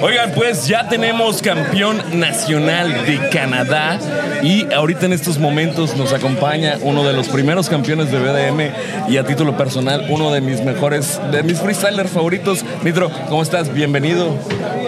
Oigan, pues ya tenemos campeón nacional de Canadá y ahorita en estos momentos nos acompaña uno de los primeros campeones de BDM y a título personal uno de mis mejores, de mis freestylers favoritos. Nitro, ¿cómo estás? Bienvenido.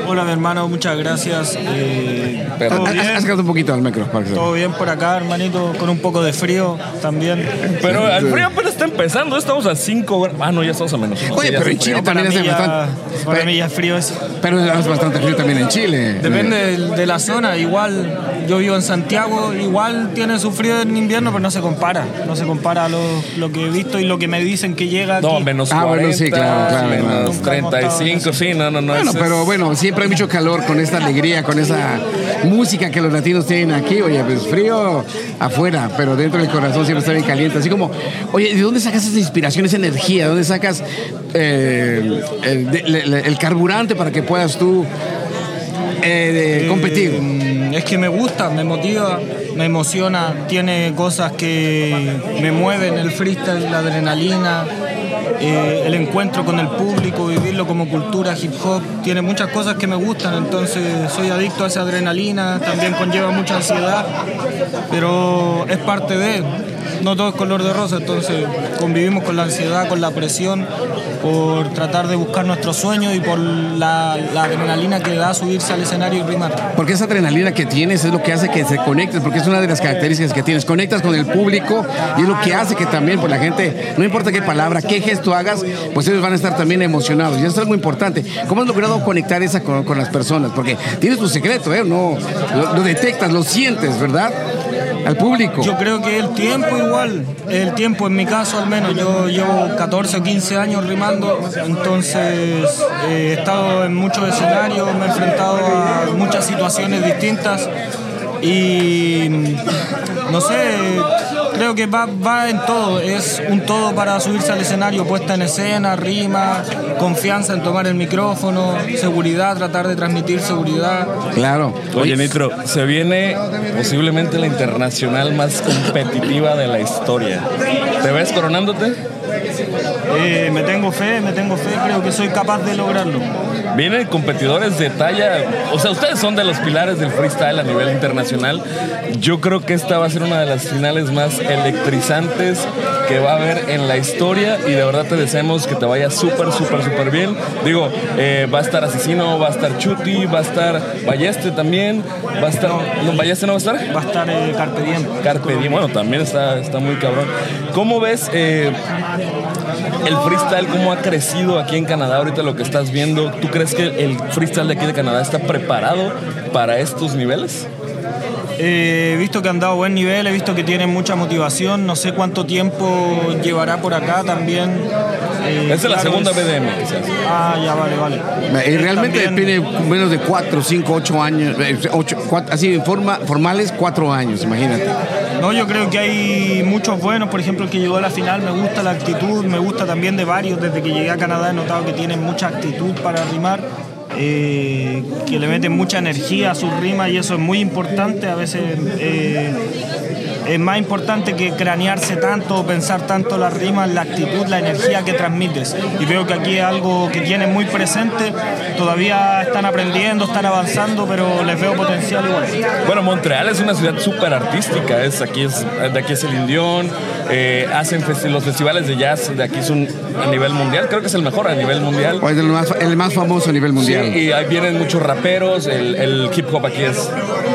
Hola mi hermano, muchas gracias. Eh, ¿todo, bien? Acércate un poquito al micro. todo bien por acá, hermanito, con un poco de frío también. Pero el frío está empezando, estamos a 5 grados. Ah, no, ya estamos a menos. uno. Oye, Sí, ya pero hace en Chile también hace bastante. para mí ya es frío eso. Pero es bastante frío también en Chile. Depende de, de la zona, igual yo vivo en Santiago, igual tiene su frío en invierno, pero no se compara. No se compara a lo, lo que he visto y lo que me dicen que llega aquí. No, menos Ah, 40, bueno, sí, claro, claro, menos claro. Nunca hemos 35, sí, no, no, no. Bueno, pero es- bueno, siempre hay mucho calor con esta alegría, con esa música que los latinos tienen aquí. Oye, pues frío afuera, pero dentro del corazón siempre está bien caliente. Así como, oye, ¿de dónde sacas esa inspiración, esa energía? ¿De dónde sacas eh, el, carburante para que puedas tú eh, de- competir? Mm, Es que me gusta, me motiva, me emociona, tiene cosas que me mueven, el freestyle, la adrenalina, eh, el encuentro con el público, vivirlo como cultura hip hop, tiene muchas cosas que me gustan, entonces soy adicto a esa adrenalina, también conlleva mucha ansiedad, pero es parte de, no todo es color de rosa, entonces convivimos con la ansiedad, con la presión, por tratar de buscar nuestros sueños y por la, adrenalina que da subirse al escenario y rimar. Porque esa adrenalina que tienes es lo que hace que se conectes, porque es una de las características que tienes. Conectas con el público y es lo que hace que también, pues la gente, no importa qué palabra, qué gesto hagas, pues ellos van a estar también emocionados. Y eso es algo importante. ¿Cómo has logrado conectar esa con, las personas? Porque tienes tu secreto, ¿eh? No, lo detectas, lo sientes, ¿verdad? Al público. Yo creo que el tiempo igual, el tiempo en mi caso al menos, yo llevo 14 o 15 años rimando, entonces eh, he estado en muchos escenarios, me he enfrentado a muchas situaciones distintas y no sé, creo que va, va en todo, es un todo para subirse al escenario, puesta en escena, rima, confianza en tomar el micrófono, seguridad, tratar de transmitir seguridad. Claro. Oye, Nitro, se viene posiblemente la internacional más competitiva de la historia. ¿Te ves coronándote? Eh, me tengo fe, me tengo fe, creo que soy capaz de lograrlo. Vienen competidores de talla, o sea, ustedes son de los pilares del freestyle a nivel internacional. Yo creo que esta va a ser una de las finales más electrizantes que va a haber en la historia y de verdad te deseamos que te vaya súper, súper, súper bien. Digo, eh, va a estar Asesino, va a estar Chuti, va a estar Balleste también, va a estar... ¿No, ¿Balleste no va a estar? Va a estar eh, Carpe Diem. Carpe Diem, bueno, también está, está muy cabrón. ¿Cómo ves eh, el freestyle, cómo ha crecido aquí en Canadá ahorita lo que estás viendo? ¿Tú crees que el freestyle de aquí de Canadá está preparado para estos niveles? Eh, he visto que han dado buen nivel, he visto que tienen mucha motivación, no sé cuánto tiempo llevará por acá también. Eh, Esa es la segunda es- BDM que se hace. Ah, ya vale, vale. Y realmente También- tiene menos de 4, 5, 8 años, eh, ocho, cuatro- así en forma, formales, 4 años, imagínate. No, yo creo que hay muchos buenos, por ejemplo, el que llegó a la final, me gusta la actitud, me gusta también de varios, desde que llegué a Canadá he notado que tienen mucha actitud para rimar, eh, que le meten mucha energía a sus rimas y eso es muy importante, a veces eh, es más importante que cranearse tanto o pensar tanto las rimas, la actitud, la energía que transmites. Y veo que aquí es algo que tienen muy presente, todavía están aprendiendo, están avanzando, pero les veo potencial igual. Bueno, Montreal es una ciudad súper artística. Es, aquí es, de aquí es el Indión. eh, hacen festi- los festivales de jazz de aquí son a nivel mundial. Creo que es el mejor a nivel mundial. O es el más, el más famoso a nivel mundial. Sí, y ahí vienen muchos raperos, el, el hip hop aquí es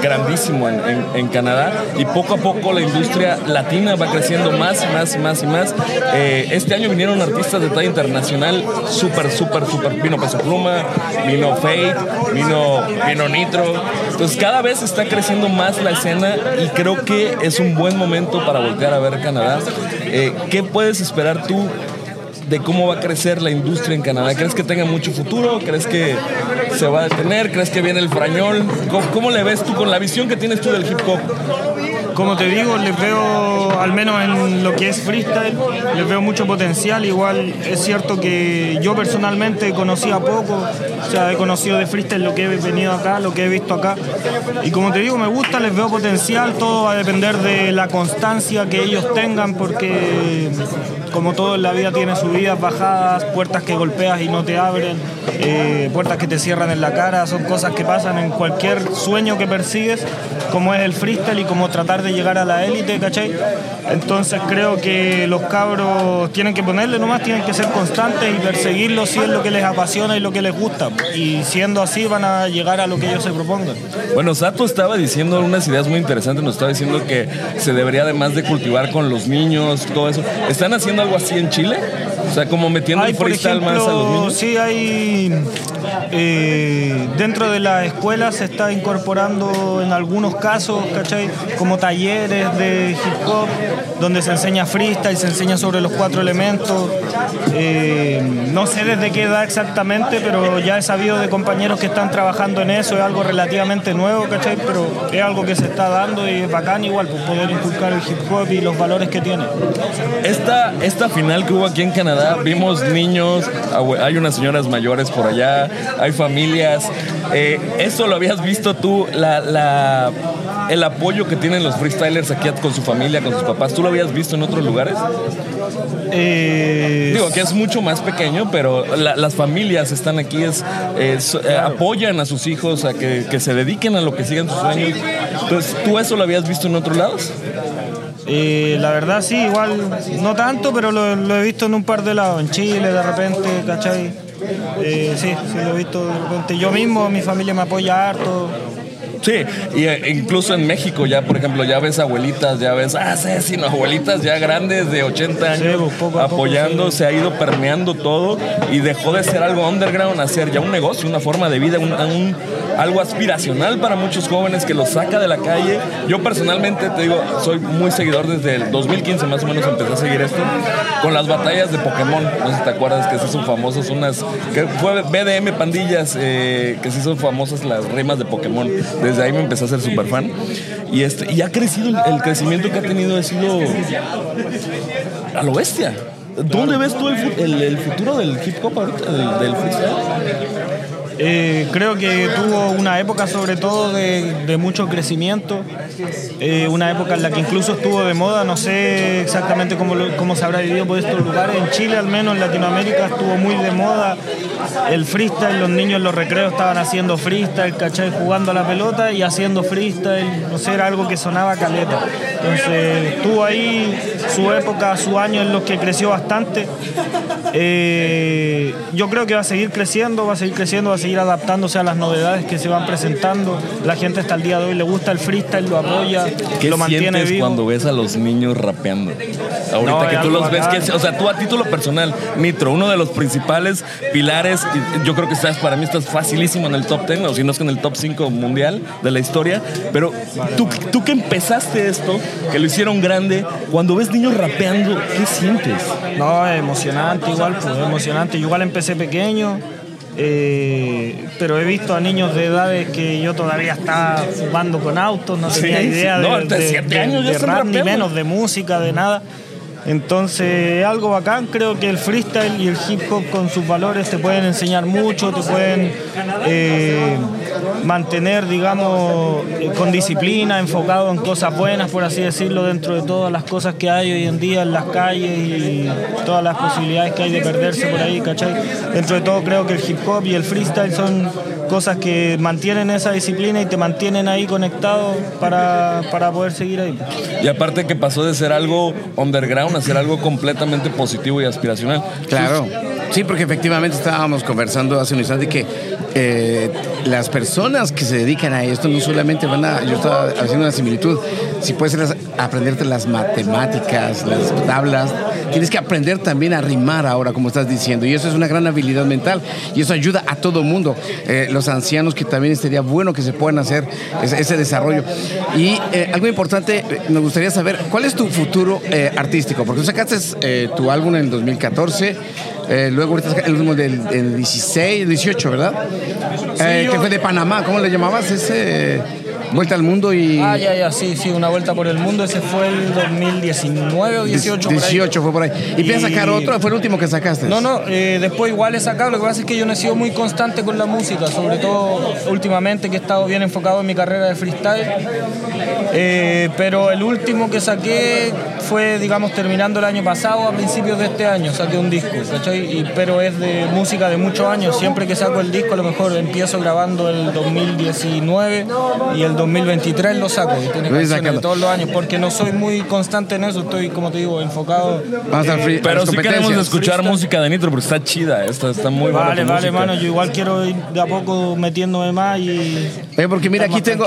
grandísimo en, en- en Canadá y poco a poco la industria latina va creciendo más, más, más y más. Eh, este año vinieron artistas de talla internacional súper, súper, súper. Vino Peso Pluma, vino Fate, vino, vino Nitro. Entonces cada vez está creciendo más la escena y creo que es un buen momento para voltear a ver Canadá. Eh, ¿Qué puedes esperar tú de cómo va a crecer la industria en Canadá. ¿Crees que tenga mucho futuro? ¿Crees que se va a detener? ¿Crees que viene el frañol? ¿Cómo, cómo le ves tú con la visión que tienes tú del hip hop? Como te digo, les veo, al menos en lo que es freestyle, les veo mucho potencial. Igual es cierto que yo personalmente conocía poco, o sea, he conocido de freestyle lo que he venido acá, lo que he visto acá. Y como te digo, me gusta, les veo potencial, todo va a depender de la constancia que ellos tengan, porque como todo en la vida tiene subidas, bajadas, puertas que golpeas y no te abren, eh, puertas que te cierran en la cara, son cosas que pasan en cualquier sueño que persigues, como es el freestyle y como tratar de llegar a la élite, ¿cachai? Entonces creo que los cabros tienen que ponerle nomás, tienen que ser constantes y perseguirlo si es lo que les apasiona y lo que les gusta. Y siendo así van a llegar a lo que ellos se propongan. Bueno, Sato estaba diciendo unas ideas muy interesantes, nos estaba diciendo que se debería además de cultivar con los niños, todo eso. ¿Están haciendo algo así en Chile? O sea, como metiendo el freestyle más a los niños. Sí, hay. Eh, dentro de la escuela se está incorporando en algunos casos, ¿cachai? Como talleres de hip hop, donde se enseña freestyle, se enseña sobre los cuatro elementos. Eh, no sé desde qué edad exactamente, pero ya he sabido de compañeros que están trabajando en eso, es algo relativamente nuevo, ¿cachai? Pero es algo que se está dando y es bacán igual, pues poder inculcar el hip hop y los valores que tiene. Esta, esta final que hubo aquí en Canadá, vimos niños, hay unas señoras mayores por allá, hay familias. Eh, ¿Eso lo habías visto tú, la, el apoyo que tienen los freestylers aquí con su familia, con sus papás? ¿Tú lo habías visto en otros lugares? Eh, Digo que es mucho más pequeño, pero las familias están aquí, es, eh, apoyan a sus hijos a que, que, se dediquen a lo que sigan sus sueños. Entonces, ¿tú eso lo habías visto en otros lados? Eh, la verdad sí, igual no tanto, pero lo, he visto en un par de lados, en Chile de repente, ¿cachai? Eh, sí, sí lo he visto de repente. Yo mismo, mi familia me apoya harto. Sí, y eh, incluso en México ya, por ejemplo, ya ves abuelitas, ya ves, ah, sí, sino abuelitas ya grandes de 80 años apoyando, se ha ido permeando todo y dejó de ser algo underground a ser ya un negocio, una forma de vida, un, algo aspiracional para muchos jóvenes que los saca de la calle. Yo personalmente te digo, soy muy seguidor desde el 2015 más o menos empecé a seguir esto con las batallas de Pokémon. No sé si te acuerdas que se son famosos unas que fue BDM Pandillas eh, que se hizo famosas las rimas de Pokémon desde ahí me empecé a ser súper fan. Y, este, y ha crecido, el crecimiento que ha tenido ha sido a lo bestia. ¿Dónde ves tú el, futuro del hip hop ahorita, del, del freestyle? Eh, creo que tuvo una época sobre todo de, mucho crecimiento, eh, una época en la que incluso estuvo de moda, no sé exactamente cómo, cómo se habrá vivido por estos lugares, en Chile al menos, en Latinoamérica estuvo muy de moda el freestyle, los niños en los recreos estaban haciendo freestyle, ¿cachai? Jugando a la pelota y haciendo freestyle, no sé, era algo que sonaba caleta. Entonces tuvo ahí su época, su año en los que creció bastante. Eh, yo creo que va a seguir creciendo, va a seguir creciendo, va a seguir adaptándose a las novedades que se van presentando. La gente hasta el día de hoy le gusta el freestyle, lo apoya, ¿Qué lo mantiene vivo. cuando ves a los niños rapeando? Ahorita que tú los ves, que, o sea, tú a título personal, Nitro, uno de los principales pilares, yo creo que estás, para mí estás facilísimo en el top 10, o si no es que en el top 5 mundial de la historia, pero tú, tú que empezaste esto, que lo hicieron grande, cuando ves niños rapeando, ¿qué sientes? No, emocionante igual, pues emocionante. Yo igual empecé pequeño, eh, pero he visto a niños de edades que yo todavía estaba fumando con autos, no tenía idea de, años rap, ni menos de música, de nada. Entonces, algo bacán, creo que el freestyle y el hip hop con sus valores te pueden enseñar mucho, te pueden eh, mantener, digamos, con disciplina, enfocado en cosas buenas, por así decirlo, dentro de todas las cosas que hay hoy en día en las calles y todas las posibilidades que hay de perderse por ahí, ¿cachai? Dentro de todo creo que el hip hop y el freestyle son cosas que mantienen esa disciplina y te mantienen ahí conectado para, para poder seguir ahí. Y aparte que pasó de ser algo underground a ser algo completamente positivo y aspiracional. Claro. Sí, porque efectivamente estábamos conversando hace un instante que eh, las personas que se dedican a esto no solamente van a, yo estaba haciendo una similitud, si puedes aprenderte las matemáticas, las tablas, tienes que aprender también a rimar ahora, como estás diciendo, y eso es una gran habilidad mental y eso ayuda a todo mundo, eh, los ancianos que también sería bueno que se puedan hacer ese, desarrollo. Y eh, algo importante, me gustaría saber, ¿cuál es tu futuro artístico? Porque tú sacaste tu álbum en el 2014. Eh, luego ahorita el último del, 16, 18, ¿verdad? Eh, que fue de Panamá, ¿cómo le llamabas ese? Vuelta al mundo y... Ah, ya, ya, sí, sí, una vuelta por el mundo. Ese fue el 2019 o 18. 18 fue por ahí. ¿Y, piensas sacar otro? ¿Fue el último que sacaste? No, no, eh, después igual he sacado. Lo que pasa es que yo no he sido muy constante con la música, sobre todo últimamente que he estado bien enfocado en mi carrera de freestyle. Eh, pero el último que saqué fue, digamos, terminando el año pasado, a principios de este año, saqué un disco, ¿cachai? pero es de música de muchos años. Siempre que saco el disco, a lo mejor empiezo grabando el 2019 y el 2023 lo saco. Y tiene canciones de todos los años, porque no soy muy constante en eso, estoy, como te digo, enfocado. pero si queremos escuchar música de Nitro, porque está chida, está, está muy buena. Vale, vale, mano, yo igual quiero ir de a poco metiéndome más y. porque mira, aquí tengo,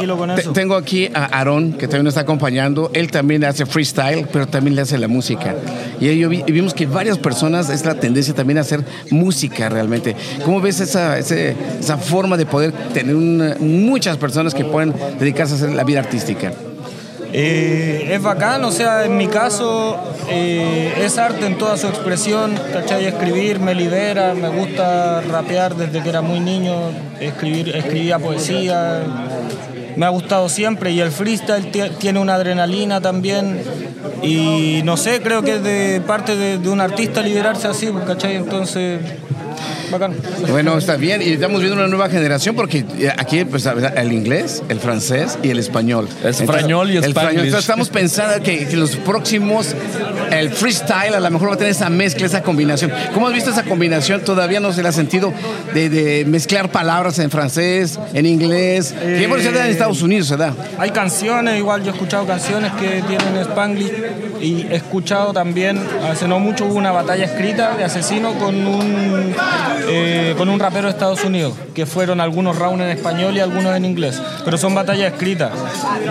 tengo aquí a Aaron, que también nos está acompañando. Él también hace freestyle, pero también le hace la música. Y, ahí vimos que varias personas es la tendencia también a hacer música realmente. ¿Cómo ves esa, esa forma de poder tener muchas personas que pueden dedicarse a la vida artística? Eh, es bacán, o sea, en mi caso eh, es arte en toda su expresión, ¿cachai? Escribir me libera, me gusta rapear desde que era muy niño, escribir, escribía poesía, me ha gustado siempre y el freestyle tiene una adrenalina también y no sé, creo que es de parte de, de un artista liberarse así, ¿cachai? Entonces bueno, está bien. Y estamos viendo una nueva generación porque eh, aquí pues, el inglés, el francés y el español. Español y español. estamos pensando que, los próximos, el freestyle a lo mejor va a tener esa mezcla, esa combinación. ¿Cómo has visto esa combinación? Todavía no se le ha sentido de, mezclar palabras en francés, en inglés. ¿Qué por en Estados Unidos se da? Hay canciones, igual yo he escuchado canciones que tienen spanglish y he escuchado también, hace no mucho hubo una batalla escrita de asesino con un eh, con un rapero de Estados Unidos, que fueron algunos rounds en español y algunos en inglés, pero son batallas escritas.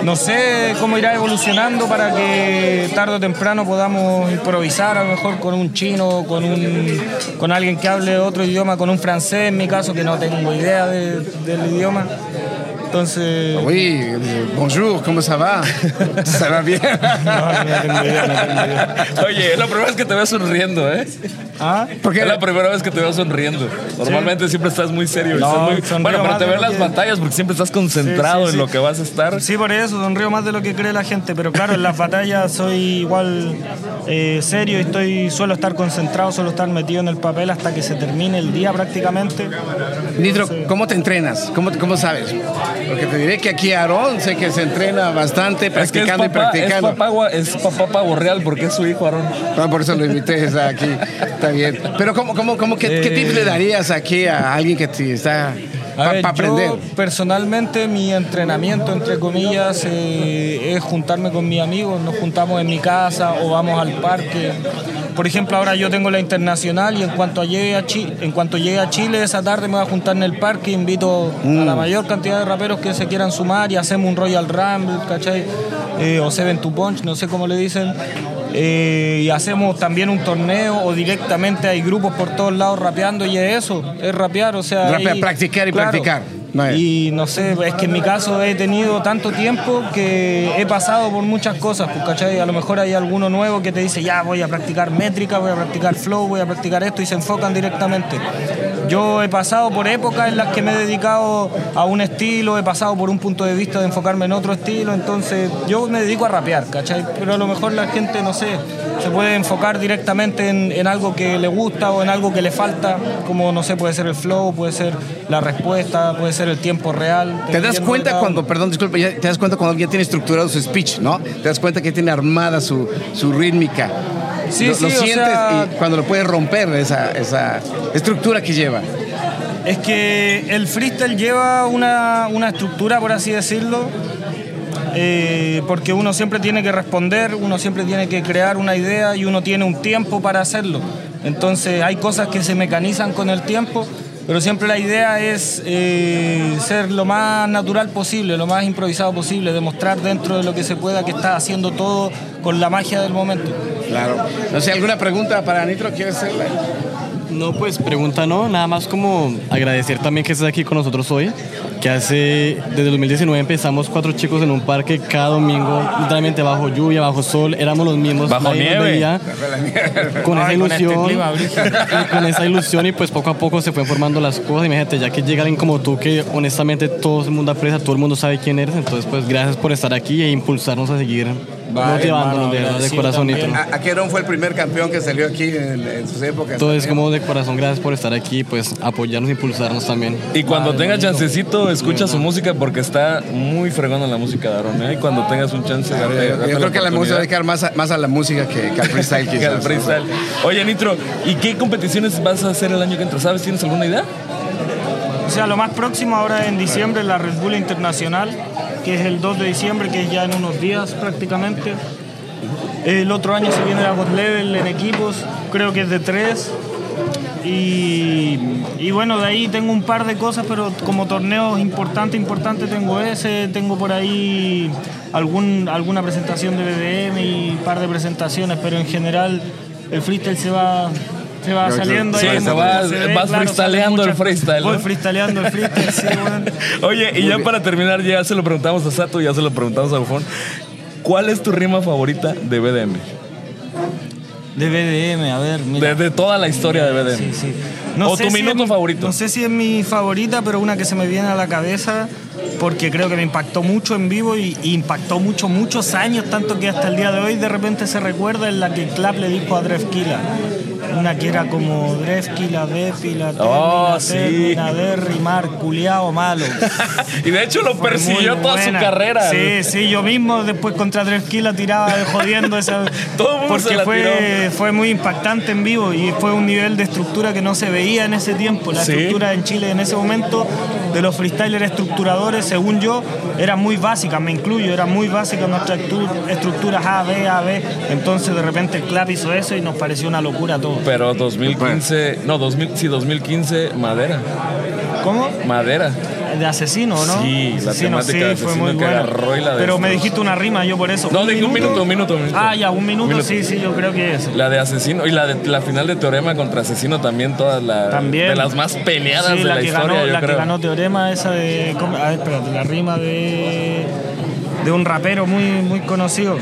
No sé cómo irá evolucionando para que tarde o temprano podamos improvisar, a lo mejor con un chino, con, un, con alguien que hable otro idioma, con un francés, en mi caso, que no tengo idea del idioma. Entonces. Oui, bonjour, ¿cómo se va? ¿Se va bien? No, no tengo idea, no tengo idea. Oye, es la primera vez que te veo sonriendo, ¿eh? ¿Ah? Porque es la primera vez que te veo sonriendo. Normalmente siempre estás muy serio. No, Bueno, pero te veo en las batallas porque siempre estás concentrado en lo que vas a estar. Sí, por eso sonrío más de lo que cree la gente. Pero claro, en las batallas soy igual eh, serio y estoy, suelo estar concentrado, suelo estar metido en el papel hasta que se termine el día prácticamente. Nitro, ¿cómo te entrenas? ¿Cómo, cómo sabes? Porque te diré que aquí Aarón sé que se entrena bastante practicando y practicando. Es papá, es papá real porque es su hijo Aarón. Ah, por eso lo invité aquí. Está bien. Pero ¿cómo, cómo, cómo qué, ¿qué tips le darías aquí a alguien que te está para aprender? Yo, personalmente, mi entrenamiento, entre comillas, eh, es juntarme con mis amigos. Nos juntamos en mi casa o vamos al parque. Por ejemplo, ahora yo tengo la internacional y en cuanto llegue a Chile, en cuanto llegue a Chile esa tarde me voy a juntar en el parque, invito a la mm. mayor cantidad de raperos que se quieran sumar y hacemos un Royal Rumble, ¿cachai? Eh, o Seven to Punch, no sé cómo le dicen. Eh, y hacemos también un torneo o directamente hay grupos por todos lados rapeando y es eso, es rapear, o sea... practicar y practicar. Y no sé, es que en mi caso he tenido tanto tiempo que he pasado por muchas cosas, pues, ¿cachai? A lo mejor hay alguno nuevo que te dice, ya voy a practicar métrica, voy a practicar flow, voy a practicar esto y se enfocan directamente. Yo he pasado por épocas en las que me he dedicado a un estilo, he pasado por un punto de vista de enfocarme en otro estilo, entonces yo me dedico a rapear, ¿cachai? Pero a lo mejor la gente, no sé, se puede enfocar directamente en, en algo que le gusta o en algo que le falta, como, no sé, puede ser el flow, puede ser la respuesta, puede ser el tiempo real. Te das cuenta cuando, perdón, disculpe, te das cuenta cuando ya tiene estructurado su speech, ¿no? Te das cuenta que tiene armada su, su rítmica. Sí, lo, sí, lo sientes y cuando lo puedes romper esa, esa estructura que lleva. Es que el freestyle lleva una, una estructura, por así decirlo, eh, porque uno siempre tiene que responder, uno siempre tiene que crear una idea y uno tiene un tiempo para hacerlo. Entonces hay cosas que se mecanizan con el tiempo pero siempre la idea es eh, ser lo más natural posible, lo más improvisado posible, demostrar dentro de lo que se pueda que está haciendo todo con la magia del momento. Claro. No sé, ¿alguna pregunta para Nitro quieres hacerle? No, pues pregunta no, nada más como agradecer también que estés aquí con nosotros hoy, que hace, desde 2019 empezamos cuatro chicos en un parque cada domingo, literalmente bajo lluvia, bajo sol, éramos los mismos. Bajo nieve. veía, con esa Ay, con este ilusión, clima, brígido. y con esa ilusión y pues poco a poco se fueron formando las cosas, imagínate, ya que llega alguien como tú que honestamente todo el mundo aprecia, todo el mundo sabe quién eres, entonces pues gracias por estar aquí e impulsarnos a seguir motivándonos hermano, de verdad, de corazonito. Aquerón fue el primer campeón que salió aquí en, en sus épocas. Entonces como de corazón, gracias por estar aquí, pues apoyarnos impulsarnos también. Y cuando tengas chancecito, escucha su música porque está muy fregona la música de Aaron. ¿eh? Y cuando tengas un chance, Yo, creo que la música va a dedicar más a, más a la música que, que al freestyle Que al freestyle. Oye, Nitro, ¿y qué competiciones vas a hacer el año que entra? ¿Sabes? ¿Tienes alguna idea? O sea, lo más próximo ahora en diciembre la Red Bull Internacional, que es el 2 de diciembre, que es ya en unos días prácticamente. El otro año se viene la God Level en equipos, creo que es de tres. Y, y bueno, de ahí tengo un par de cosas, pero como torneos importantes, importantes tengo ese, tengo por ahí algún, alguna presentación de BDM y un par de presentaciones, pero en general el freestyle se va, se va saliendo sí, ahí. se va- vas claro, freestyleando el freestyle, Voy ¿no? freestyleando el freestyle, sí, bueno. Oye, y ya para terminar, ya se lo preguntamos a Sato, ya se lo preguntamos a Bufón. ¿Cuál es tu rima favorita de BDM? De BDM, a ver, mira. De, de toda la historia de BDM. Sí, sí. o sé tu si minuto es- favorito. No sé si es mi favorita, pero una que se me viene a la cabeza porque creo que me impactó mucho en vivo y, y impactó mucho, muchos años, tanto que hasta el día de hoy de repente se recuerda en la que Clap le dijo a Drefkila. Una que era como Drefkila, Defila, Oh, termina, sí. termina, de rimar, culiao malo. y de hecho lo Fue persiguió toda su carrera. Sí, sí, yo mismo después contra Drefkila tiraba de jodiendo esa. Todo el mundo se porque la fue, fue muy impactante en vivo y fue un nivel de estructura que no se veía en ese tiempo. La Sí. estructura en Chile en ese momento de los freestylers estructuradores, según yo, era muy básica, me incluyo, era muy básica nuestra estru- estructuras A, B, A, B. Entonces de repente el clap hizo eso y nos pareció una locura todo. Pero 2015, no, 2000, sí, 2015, Madera. ¿Cómo? Madera. De asesino, ¿no? Sí, la Asesino, temática de fue muy que buena. agarró y la Pero me dijiste una rima, yo por eso. No, dije un minuto, un minuto, un minuto. Ah, ya, un minuto, Minuto. sí, sí, yo creo que es. La de Asesino y la de la final de Teorema contra Asesino también, todas las También. de las más peleadas Sí, de la, la, que historia, ganó, yo la creo. que ganó Teorema, esa de. A ver, espérate, la rima de. de un rapero muy, muy conocido.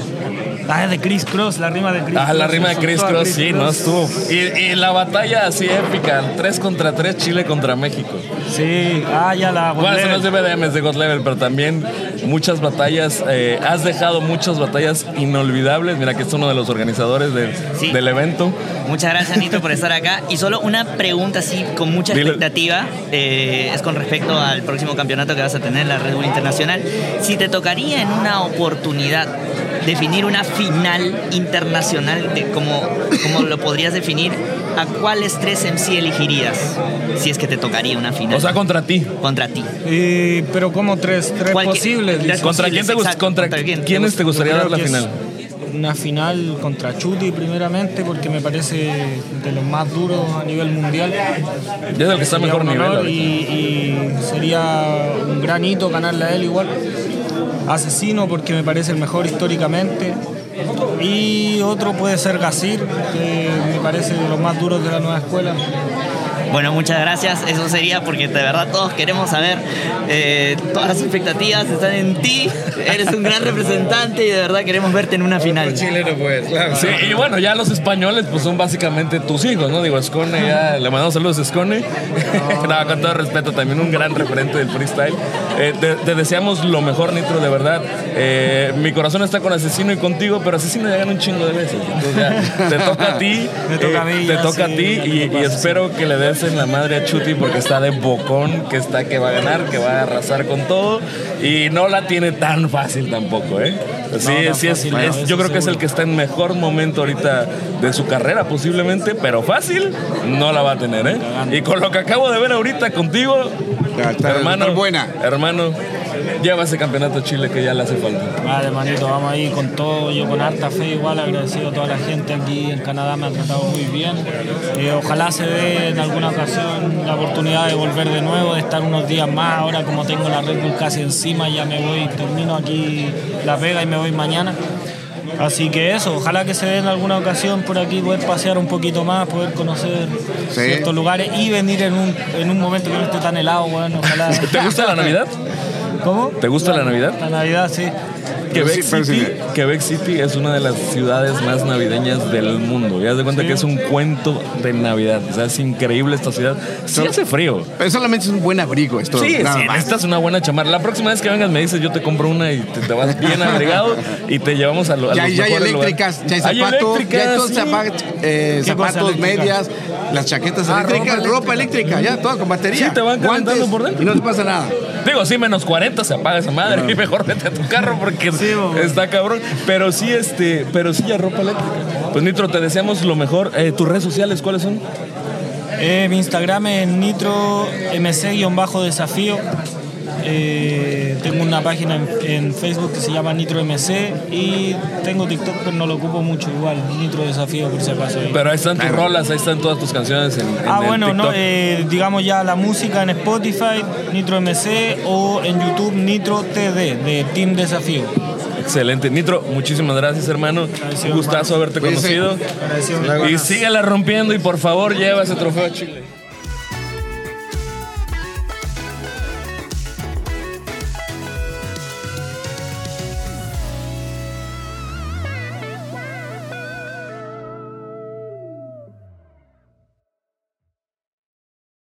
Ah, de Chris Cross, la rima de Chris Ah, Cross. la rima de Chris Cross, sí, no estuvo. Y, y la batalla así épica, 3 contra 3, Chile contra México. Sí, ah, ya la. Bueno, eso no es de BDM, es de God Level, pero también muchas batallas, eh, has dejado muchas batallas inolvidables. Mira que es uno de los organizadores del, Sí. del evento. Muchas gracias, Nito, por estar acá. Y solo una pregunta así con mucha expectativa eh, es con respecto al próximo campeonato que vas a tener en la Red Bull Internacional. Si te tocaría en una oportunidad definir una final internacional, de cómo, cómo lo podrías definir, ¿a cuáles tres MC elegirías si es que te tocaría una final? O sea, contra ti. contra ti. Y, pero como tres, tres posibles. tres. ¿Contra quién te exacto, contra ¿contra quién quiénes te gustaría dar la final? Una final contra Chuti primeramente porque me parece de los más duros a nivel mundial. Ya es el que está mejor un nivel. y, y sería un gran hito ganarle a él igual. Asesino porque me parece el mejor históricamente. Y otro puede ser Gasir, que me parece de los más duros de la nueva escuela. Bueno, muchas gracias. Eso sería porque de verdad todos queremos saber. eh, todas las expectativas están en ti. Eres un gran representante y de verdad queremos verte en una final. Chileno, pues, claro. Sí, y bueno, ya los españoles pues son básicamente tus hijos, ¿no? Digo, Escone, ya le mandamos saludos a Escone. no, con todo respeto, también un gran referente del freestyle. Eh, te, te deseamos lo mejor, Nitro, de verdad. Eh, mi corazón está con Asesino y contigo, pero Asesino ya gana un chingo de veces. Entonces ya, te toca a ti. Me toca eh, a mí, Te toca a sí, ti me y, y espero que le des en la madre a Chuti porque está de bocón, que está que va a ganar, que va a arrasar con todo. Y no la tiene tan fácil tampoco, ¿eh? Sí, No, sí es, fácil no, es- eso yo creo que es el que está en mejor momento ahorita de su carrera posiblemente, pero fácil no la va a tener, ¿eh? Y con lo que acabo de ver ahorita contigo, hermano, buena. hermano, lleva ese campeonato Chile que ya le hace falta. Vale, manito, vamos ahí con todo. Yo con harta fe, igual agradecido a toda la gente aquí en Canadá, me ha tratado muy bien. Eh, ojalá se dé en alguna ocasión la oportunidad de volver de nuevo, de estar unos días más. Ahora, como tengo la Red Bull casi encima, ya me voy, termino aquí la pega y me voy mañana. Así que eso, ojalá que se dé en alguna ocasión por aquí, poder pasear un poquito más, poder conocer Sí. ciertos lugares y venir en un, en un momento que no esté tan helado, bueno, ojalá. ¿Te gusta la Navidad? ¿Cómo? ¿Te gusta la Navidad? La Navidad, sí. Quebec, sí, pero sí. City, Quebec City es una de las ciudades más navideñas del mundo. Ya te cuenta que es un cuento de Navidad. O sea, es increíble esta ciudad. Sí hace frío. Pero solamente es un buen abrigo esto. Sí, nada sí, más. necesitas una buena chamarra. La próxima vez que vengas me dices, yo te compro una y te, te vas bien abrigado y te llevamos a, lo- a Ya, los ya hay eléctricas, lugares. ya hay zapatos, ya hay todos sí. zapa- eh, ¿Qué cosa zapatos, eléctrica? medias, las chaquetas Ah, eléctricas, ropa ropa eléctrica, ya, todo con batería. Sí, te van calentando guantes, por dentro. Y no te pasa nada. Digo, sí, menos 40 se apaga esa madre y mejor vete a tu carro porque está cabrón. Pero sí, este, pero sí ya ropa eléctrica. Pues Nitro, te deseamos lo mejor. Eh, ¿Tus redes sociales cuáles son? Eh, mi Instagram es nitro mc-desafío. Eh, tengo una página en, en Facebook que se llama Nitro MC y tengo TikTok, pero no lo ocupo mucho igual. Nitro Desafío, por si acaso. ahí. Pero ahí están tus rolas, ahí están todas tus canciones en, en Ah, bueno, no, eh, digamos ya la música en Spotify, Nitro MC o en YouTube Nitro TD de Team Desafío. Excelente. Nitro, muchísimas gracias, hermano. Un gustazo haberte conocido. Y síguela rompiendo y por favor lleva ese trofeo a Chile.